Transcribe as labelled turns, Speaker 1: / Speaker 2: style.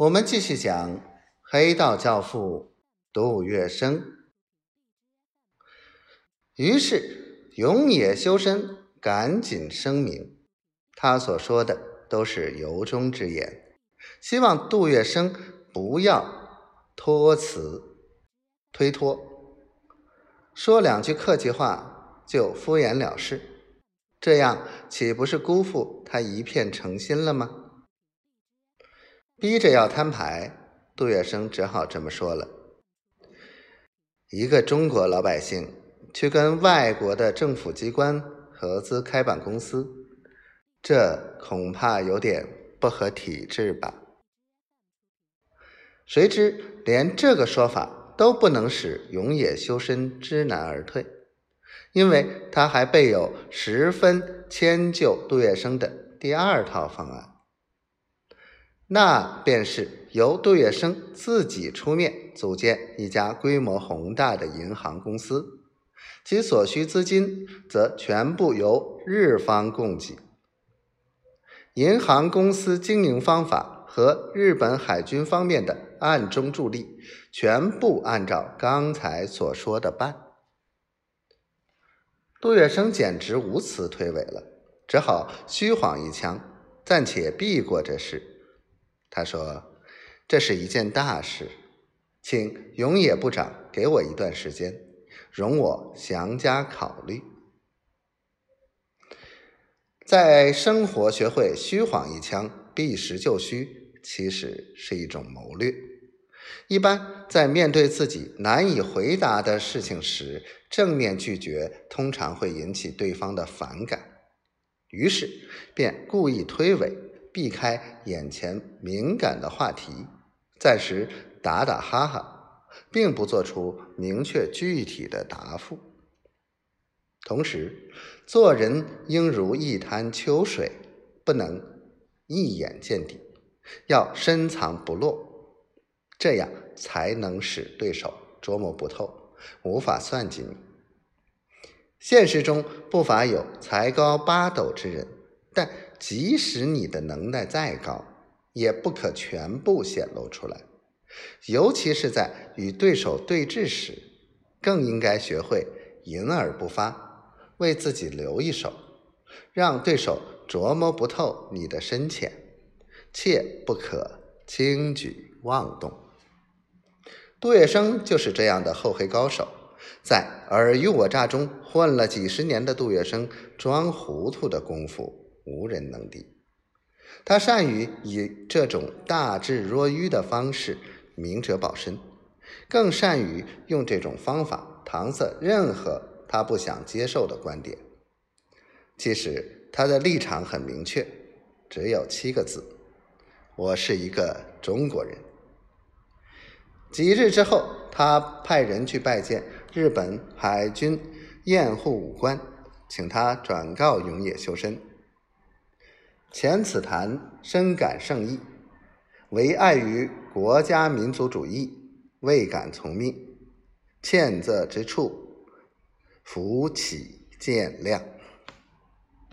Speaker 1: 我们继续讲黑道教父杜月笙。于是永野修身赶紧声明，他所说的都是由衷之言，希望杜月笙不要托辞推脱，说两句客气话就敷衍了事，这样岂不是辜负他一片诚心了吗？逼着要摊牌，杜月笙只好这么说了。一个中国老百姓去跟外国的政府机关合资开办公司，这恐怕有点不合体制吧？谁知连这个说法都不能使永野修身知难而退，因为他还备有十分迁就杜月笙的第二套方案。那便是由杜月笙自己出面组建一家规模宏大的银行公司，其所需资金则全部由日方供给。银行公司经营方法和日本海军方面的暗中助力，全部按照刚才所说的办。杜月笙简直无词推诿了，只好虚晃一枪，暂且避过这事。他说：“这是一件大事，请永野部长给我一段时间，容我详加考虑。”在生活学会虚晃一枪，避实就虚，其实是一种谋略。一般在面对自己难以回答的事情时，正面拒绝通常会引起对方的反感，于是便故意推诿。避开眼前敏感的话题，暂时打打哈哈，并不做出明确具体的答复。同时，做人应如一潭秋水，不能一眼见底，要深藏不露，这样才能使对手捉摸不透，无法算计你。现实中不乏有才高八斗之人，但。即使你的能耐再高，也不可全部显露出来。尤其是在与对手对峙时，更应该学会隐而不发，为自己留一手，让对手琢磨不透你的深浅，切不可轻举妄动。杜月笙就是这样的厚黑高手，在尔虞我诈中混了几十年的杜月笙，装糊涂的功夫。无人能敌，他善于以这种大智若愚的方式明哲保身，更善于用这种方法搪塞任何他不想接受的观点。其实他的立场很明确，只有七个字：“我是一个中国人。”几日之后，他派人去拜见日本海军验护武官，请他转告永野修身。前此谈深感圣意，唯碍于国家民族主义，未敢从命，欠责之处，扶起见谅。